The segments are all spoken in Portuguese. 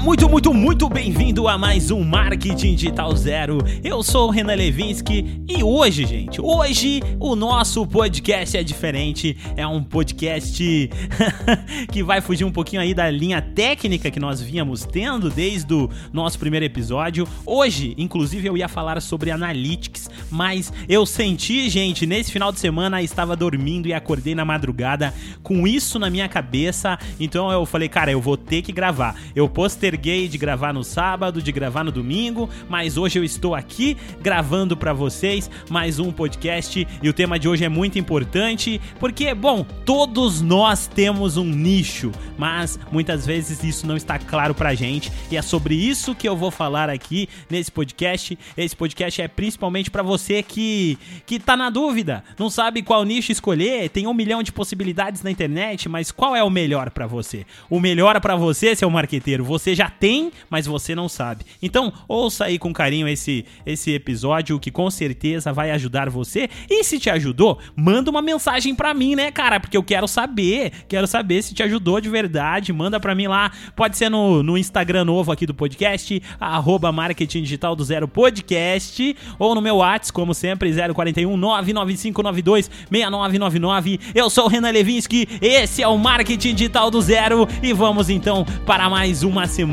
muito, muito, muito bem-vindo a mais um Marketing Digital Zero. Eu sou o Renan Levinsky e hoje, gente, hoje o nosso podcast é diferente. É um podcast que vai fugir um pouquinho aí da linha técnica que nós vínhamos tendo desde o nosso primeiro episódio. Hoje, inclusive, eu ia falar sobre analytics, mas eu senti, gente, nesse final de semana estava dormindo e acordei na madrugada com isso na minha cabeça. Então eu falei, cara, eu vou ter que gravar. Eu posterguei de gravar no sábado, de gravar no domingo, mas hoje eu estou aqui gravando para vocês mais um podcast e o tema de hoje é muito importante porque, bom, todos nós temos um nicho, mas muitas vezes isso não está claro pra gente e é sobre isso que eu vou falar aqui nesse podcast. Esse podcast é principalmente para você que que tá na dúvida, não sabe qual nicho escolher, tem um milhão de possibilidades na internet, mas qual é o melhor para você? O melhor para você, seu marqueteiro você já tem, mas você não sabe. Então, ouça aí com carinho esse, esse episódio que com certeza vai ajudar você. E se te ajudou, manda uma mensagem para mim, né, cara? Porque eu quero saber, quero saber se te ajudou de verdade. Manda para mim lá. Pode ser no, no Instagram novo aqui do podcast, arroba marketing digital do zero podcast, ou no meu WhatsApp, como sempre, 041 99592 6999. Eu sou o Renan Levinsky, esse é o Marketing Digital do Zero e vamos então para mais um uma semana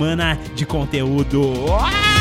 de conteúdo. O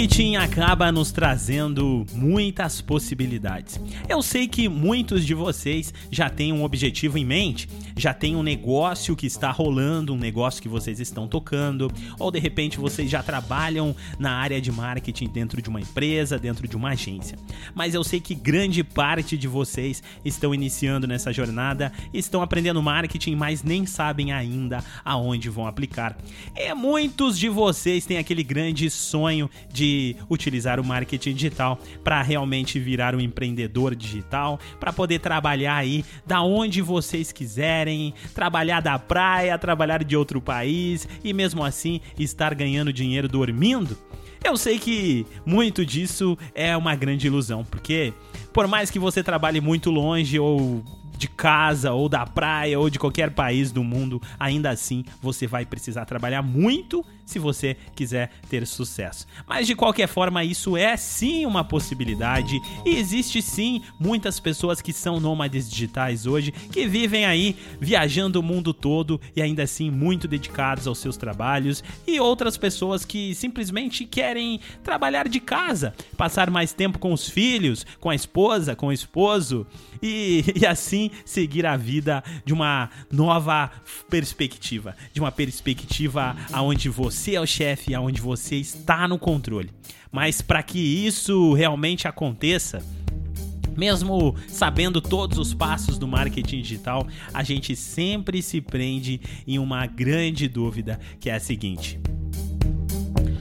marketing acaba nos trazendo muitas possibilidades. Eu sei que muitos de vocês já têm um objetivo em mente, já tem um negócio que está rolando, um negócio que vocês estão tocando, ou de repente vocês já trabalham na área de marketing dentro de uma empresa, dentro de uma agência. Mas eu sei que grande parte de vocês estão iniciando nessa jornada, estão aprendendo marketing, mas nem sabem ainda aonde vão aplicar. É muitos de vocês têm aquele grande sonho de utilizar o marketing digital para realmente virar um empreendedor digital, para poder trabalhar aí da onde vocês quiserem trabalhar da praia, trabalhar de outro país e mesmo assim estar ganhando dinheiro dormindo? Eu sei que muito disso é uma grande ilusão, porque por mais que você trabalhe muito longe ou de casa ou da praia ou de qualquer país do mundo, ainda assim você vai precisar trabalhar muito se você quiser ter sucesso. Mas de qualquer forma, isso é sim uma possibilidade e existe sim muitas pessoas que são nômades digitais hoje que vivem aí viajando o mundo todo e ainda assim muito dedicados aos seus trabalhos e outras pessoas que simplesmente querem trabalhar de casa, passar mais tempo com os filhos, com a esposa, com o esposo e, e assim seguir a vida de uma nova perspectiva, de uma perspectiva aonde você é o chefe, aonde você está no controle. Mas para que isso realmente aconteça, mesmo sabendo todos os passos do marketing digital, a gente sempre se prende em uma grande dúvida, que é a seguinte: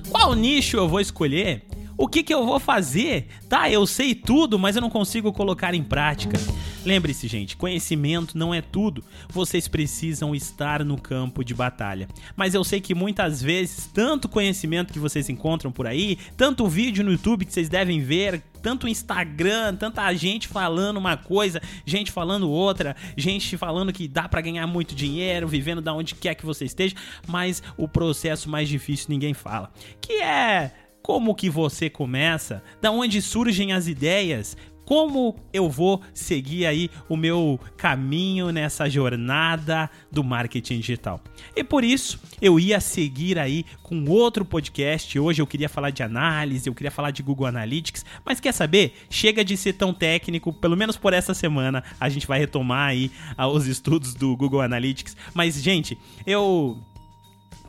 qual nicho eu vou escolher? O que, que eu vou fazer? Tá, eu sei tudo, mas eu não consigo colocar em prática. Lembre-se, gente, conhecimento não é tudo. Vocês precisam estar no campo de batalha. Mas eu sei que muitas vezes, tanto conhecimento que vocês encontram por aí, tanto vídeo no YouTube que vocês devem ver, tanto Instagram, tanta gente falando uma coisa, gente falando outra, gente falando que dá para ganhar muito dinheiro, vivendo da onde quer que você esteja, mas o processo mais difícil ninguém fala, que é como que você começa, da onde surgem as ideias, como eu vou seguir aí o meu caminho nessa jornada do marketing digital. E por isso eu ia seguir aí com outro podcast. Hoje eu queria falar de análise, eu queria falar de Google Analytics, mas quer saber? Chega de ser tão técnico, pelo menos por essa semana a gente vai retomar aí ah, os estudos do Google Analytics. Mas gente, eu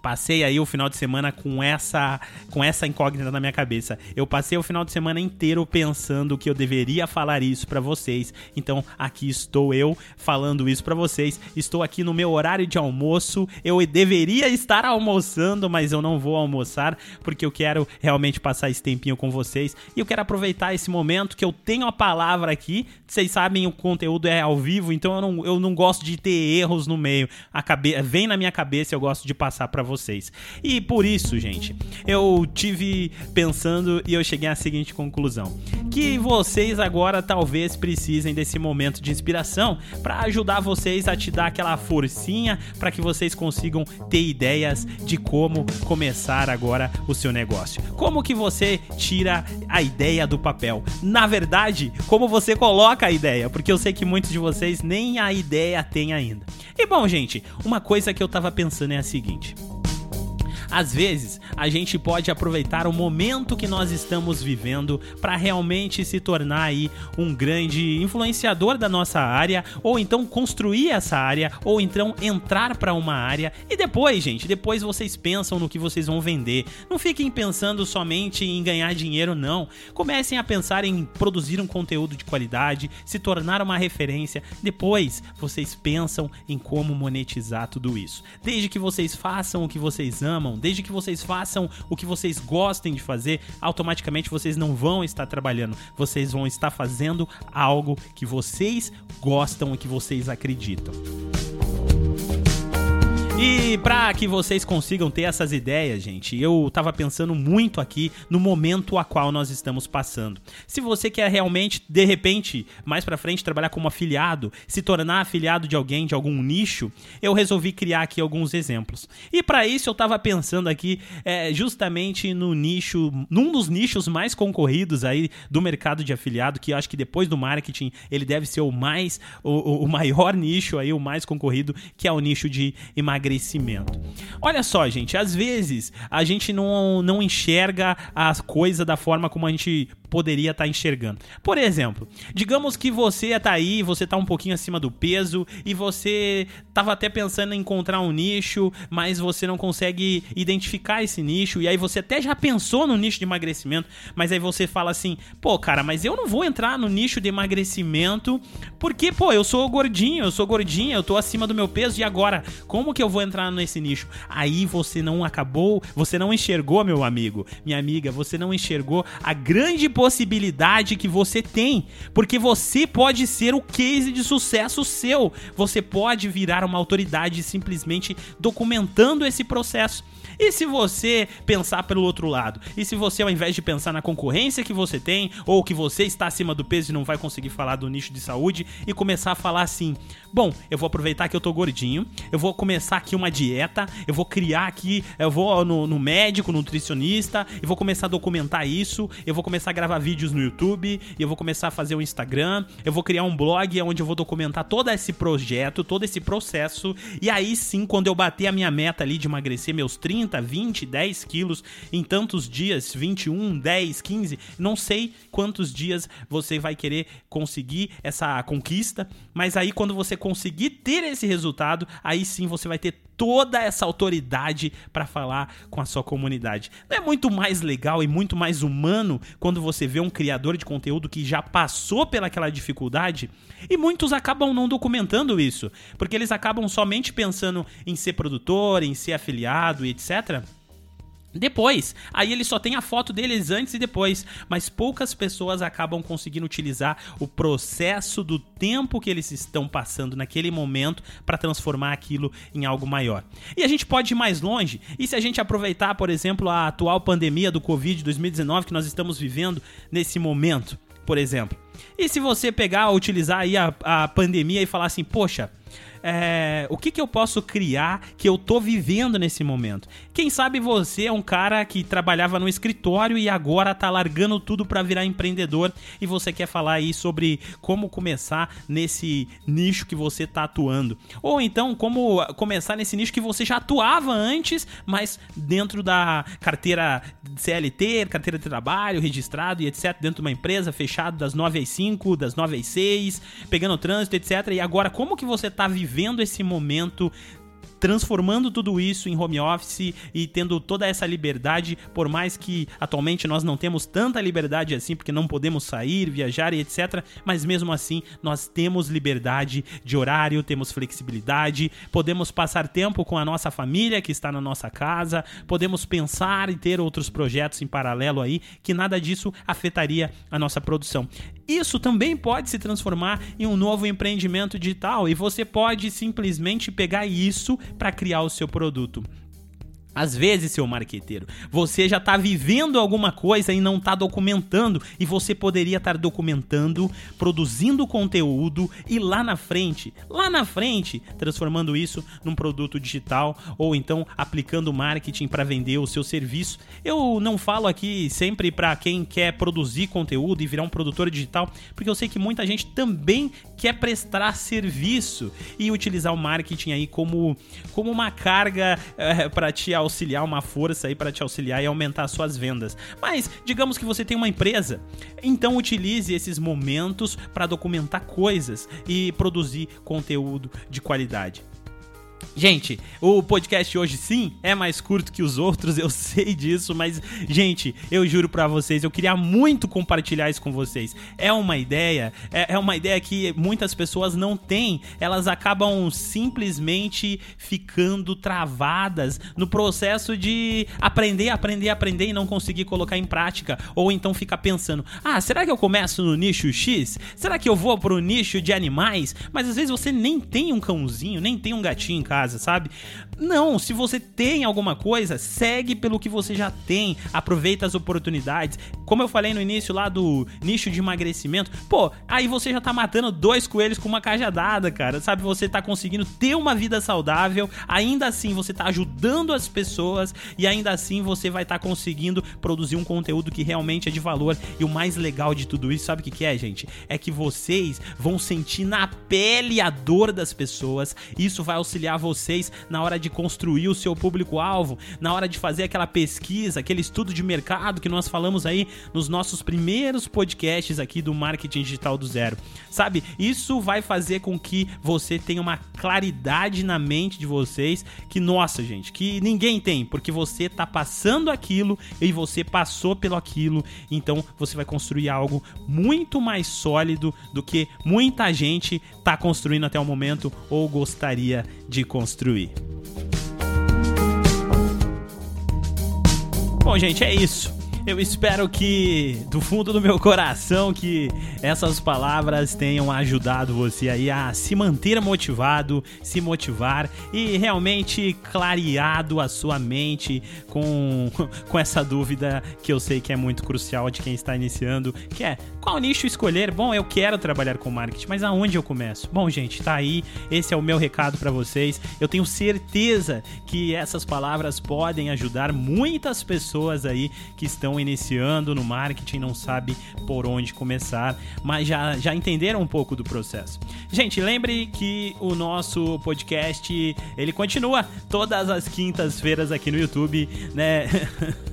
passei aí o final de semana com essa com essa incógnita na minha cabeça. Eu passei o final de semana inteiro pensando que eu deveria falar isso para vocês. Então, aqui estou eu falando isso para vocês. Estou aqui no meu horário de almoço. Eu deveria estar almoçando, mas eu não vou almoçar porque eu quero realmente passar esse tempinho com vocês e eu quero aproveitar esse momento que eu tenho a palavra aqui. Vocês sabem, o conteúdo é ao vivo, então eu não, eu não gosto de ter erros no meio. A cabe... Vem na minha cabeça, eu gosto de passar para vocês. E por isso, gente, eu tive pensando e eu cheguei à seguinte conclusão: que vocês agora talvez precisem desse momento de inspiração para ajudar vocês a te dar aquela forcinha para que vocês consigam ter ideias de como começar agora o seu negócio. Como que você tira a ideia do papel? Na verdade, como você coloca a ideia, porque eu sei que muitos de vocês nem a ideia têm ainda. E bom, gente, uma coisa que eu tava pensando é a seguinte: às vezes, a gente pode aproveitar o momento que nós estamos vivendo para realmente se tornar aí um grande influenciador da nossa área, ou então construir essa área, ou então entrar para uma área e depois, gente, depois vocês pensam no que vocês vão vender. Não fiquem pensando somente em ganhar dinheiro, não. Comecem a pensar em produzir um conteúdo de qualidade, se tornar uma referência. Depois, vocês pensam em como monetizar tudo isso. Desde que vocês façam o que vocês amam, desde que vocês façam o que vocês gostem de fazer, automaticamente vocês não vão estar trabalhando, vocês vão estar fazendo algo que vocês gostam e que vocês acreditam. E para que vocês consigam ter essas ideias, gente, eu tava pensando muito aqui no momento a qual nós estamos passando. Se você quer realmente, de repente, mais para frente trabalhar como afiliado, se tornar afiliado de alguém, de algum nicho, eu resolvi criar aqui alguns exemplos. E para isso eu tava pensando aqui é, justamente no nicho, num dos nichos mais concorridos aí do mercado de afiliado, que eu acho que depois do marketing ele deve ser o mais, o, o maior nicho aí, o mais concorrido, que é o nicho de emagrecimento emagrecimento. Olha só, gente, às vezes a gente não, não enxerga as coisas da forma como a gente poderia estar tá enxergando. Por exemplo, digamos que você está aí, você está um pouquinho acima do peso e você estava até pensando em encontrar um nicho, mas você não consegue identificar esse nicho e aí você até já pensou no nicho de emagrecimento, mas aí você fala assim: "Pô, cara, mas eu não vou entrar no nicho de emagrecimento porque, pô, eu sou gordinho, eu sou gordinha, eu tô acima do meu peso e agora, como que eu vou entrar nesse nicho?" Aí você não acabou, você não enxergou, meu amigo, minha amiga, você não enxergou a grande possibilidade que você tem, porque você pode ser o case de sucesso seu. Você pode virar uma autoridade simplesmente documentando esse processo. E se você pensar pelo outro lado? E se você, ao invés de pensar na concorrência que você tem, ou que você está acima do peso e não vai conseguir falar do nicho de saúde, e começar a falar assim: bom, eu vou aproveitar que eu tô gordinho, eu vou começar aqui uma dieta, eu vou criar aqui, eu vou no, no médico, nutricionista, eu vou começar a documentar isso, eu vou começar a gravar vídeos no YouTube, eu vou começar a fazer o um Instagram, eu vou criar um blog onde eu vou documentar todo esse projeto, todo esse processo, e aí sim, quando eu bater a minha meta ali de emagrecer meus 30, 30, 20, 10 quilos em tantos dias, 21, 10, 15, não sei quantos dias você vai querer conseguir essa conquista, mas aí quando você conseguir ter esse resultado, aí sim você vai ter toda essa autoridade para falar com a sua comunidade. Não é muito mais legal e muito mais humano quando você vê um criador de conteúdo que já passou pelaquela dificuldade? E muitos acabam não documentando isso, porque eles acabam somente pensando em ser produtor, em ser afiliado e etc. Depois, aí ele só tem a foto deles antes e depois, mas poucas pessoas acabam conseguindo utilizar o processo do tempo que eles estão passando naquele momento para transformar aquilo em algo maior. E a gente pode ir mais longe, e se a gente aproveitar, por exemplo, a atual pandemia do Covid 2019 que nós estamos vivendo nesse momento, por exemplo. E se você pegar, utilizar aí a, a pandemia e falar assim, poxa, é, o que, que eu posso criar que eu tô vivendo nesse momento. Quem sabe você é um cara que trabalhava no escritório e agora tá largando tudo para virar empreendedor e você quer falar aí sobre como começar nesse nicho que você tá atuando. Ou então como começar nesse nicho que você já atuava antes, mas dentro da carteira CLT, carteira de trabalho, registrado e etc, dentro de uma empresa fechado das 9 às 5, das 9 às 6, pegando trânsito, etc. E agora como que você tá vivendo vivendo esse momento transformando tudo isso em home office e tendo toda essa liberdade, por mais que atualmente nós não temos tanta liberdade assim, porque não podemos sair, viajar e etc. Mas mesmo assim, nós temos liberdade de horário, temos flexibilidade, podemos passar tempo com a nossa família que está na nossa casa, podemos pensar e ter outros projetos em paralelo aí, que nada disso afetaria a nossa produção. Isso também pode se transformar em um novo empreendimento digital e você pode simplesmente pegar isso para criar o seu produto. Às vezes, seu marqueteiro, você já está vivendo alguma coisa e não está documentando, e você poderia estar documentando, produzindo conteúdo e lá na frente, lá na frente, transformando isso num produto digital ou então aplicando marketing para vender o seu serviço. Eu não falo aqui sempre para quem quer produzir conteúdo e virar um produtor digital, porque eu sei que muita gente também quer prestar serviço e utilizar o marketing aí como, como uma carga é, para te auxiliar, uma força aí para te auxiliar e aumentar suas vendas. Mas digamos que você tem uma empresa, então utilize esses momentos para documentar coisas e produzir conteúdo de qualidade. Gente, o podcast hoje sim é mais curto que os outros, eu sei disso, mas gente, eu juro para vocês, eu queria muito compartilhar isso com vocês. É uma ideia, é, é, uma ideia que muitas pessoas não têm, elas acabam simplesmente ficando travadas no processo de aprender, aprender, aprender e não conseguir colocar em prática, ou então ficar pensando: "Ah, será que eu começo no nicho X? Será que eu vou pro nicho de animais?" Mas às vezes você nem tem um cãozinho, nem tem um gatinho casa sabe? Não, se você tem alguma coisa, segue pelo que você já tem, aproveita as oportunidades. Como eu falei no início lá do nicho de emagrecimento, pô, aí você já tá matando dois coelhos com uma cajadada, cara, sabe? Você tá conseguindo ter uma vida saudável, ainda assim você tá ajudando as pessoas e ainda assim você vai estar tá conseguindo produzir um conteúdo que realmente é de valor. E o mais legal de tudo isso, sabe o que, que é, gente? É que vocês vão sentir na pele a dor das pessoas. Isso vai auxiliar vocês na hora de construir o seu público-alvo, na hora de fazer aquela pesquisa, aquele estudo de mercado que nós falamos aí nos nossos primeiros podcasts aqui do Marketing Digital do Zero. Sabe? Isso vai fazer com que você tenha uma claridade na mente de vocês que, nossa, gente, que ninguém tem, porque você tá passando aquilo e você passou pelo aquilo, então você vai construir algo muito mais sólido do que muita gente tá construindo até o momento ou gostaria de construir. Bom, gente, é isso. Eu espero que, do fundo do meu coração, que essas palavras tenham ajudado você aí a se manter motivado, se motivar e realmente clareado a sua mente com, com essa dúvida que eu sei que é muito crucial de quem está iniciando, que é qual nicho escolher? Bom, eu quero trabalhar com marketing, mas aonde eu começo? Bom, gente, tá aí. Esse é o meu recado para vocês. Eu tenho certeza que essas palavras podem ajudar muitas pessoas aí que estão iniciando no marketing, não sabe por onde começar, mas já, já entenderam um pouco do processo. Gente, lembre que o nosso podcast, ele continua todas as quintas-feiras aqui no YouTube, né?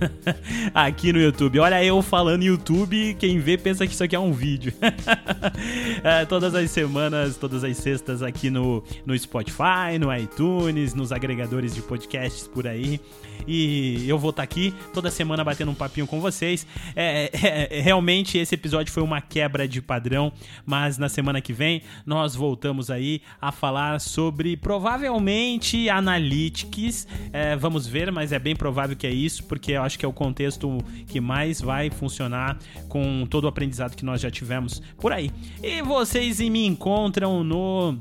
aqui no YouTube. Olha eu falando YouTube, quem vê pensa que isso aqui é um vídeo. é, todas as semanas, todas as sextas aqui no, no Spotify, no iTunes, nos agregadores de podcasts por aí. E eu vou estar tá aqui toda semana batendo um papinho com vocês. É, é, é, realmente esse episódio foi uma quebra de padrão, mas na semana que vem nós voltamos aí a falar sobre provavelmente analytics. É, vamos ver, mas é bem provável que é isso, porque eu acho que é o contexto que mais vai funcionar com todo o aprendizado que nós já tivemos por aí. E vocês me encontram no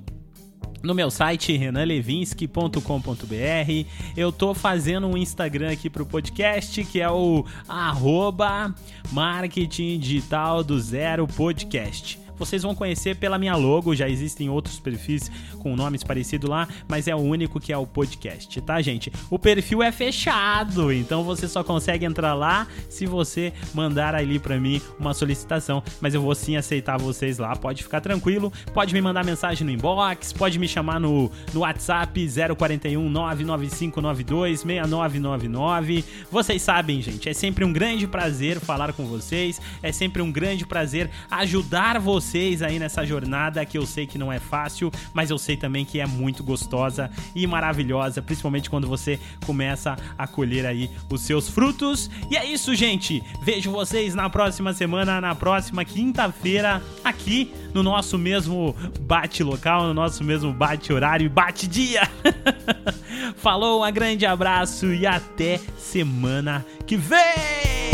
no meu site renanlevinsky.com.br. Eu tô fazendo um Instagram aqui pro podcast que é o arroba marketing digital do zero podcast vocês vão conhecer pela minha logo. Já existem outros perfis com nomes parecidos lá, mas é o único que é o podcast, tá, gente? O perfil é fechado, então você só consegue entrar lá se você mandar ali para mim uma solicitação. Mas eu vou sim aceitar vocês lá, pode ficar tranquilo. Pode me mandar mensagem no inbox, pode me chamar no, no WhatsApp 041 99592 6999. Vocês sabem, gente, é sempre um grande prazer falar com vocês, é sempre um grande prazer ajudar vocês vocês aí nessa jornada que eu sei que não é fácil, mas eu sei também que é muito gostosa e maravilhosa, principalmente quando você começa a colher aí os seus frutos. E é isso, gente. Vejo vocês na próxima semana, na próxima quinta-feira, aqui no nosso mesmo bate local, no nosso mesmo bate horário e bate dia. Falou, um grande abraço e até semana que vem!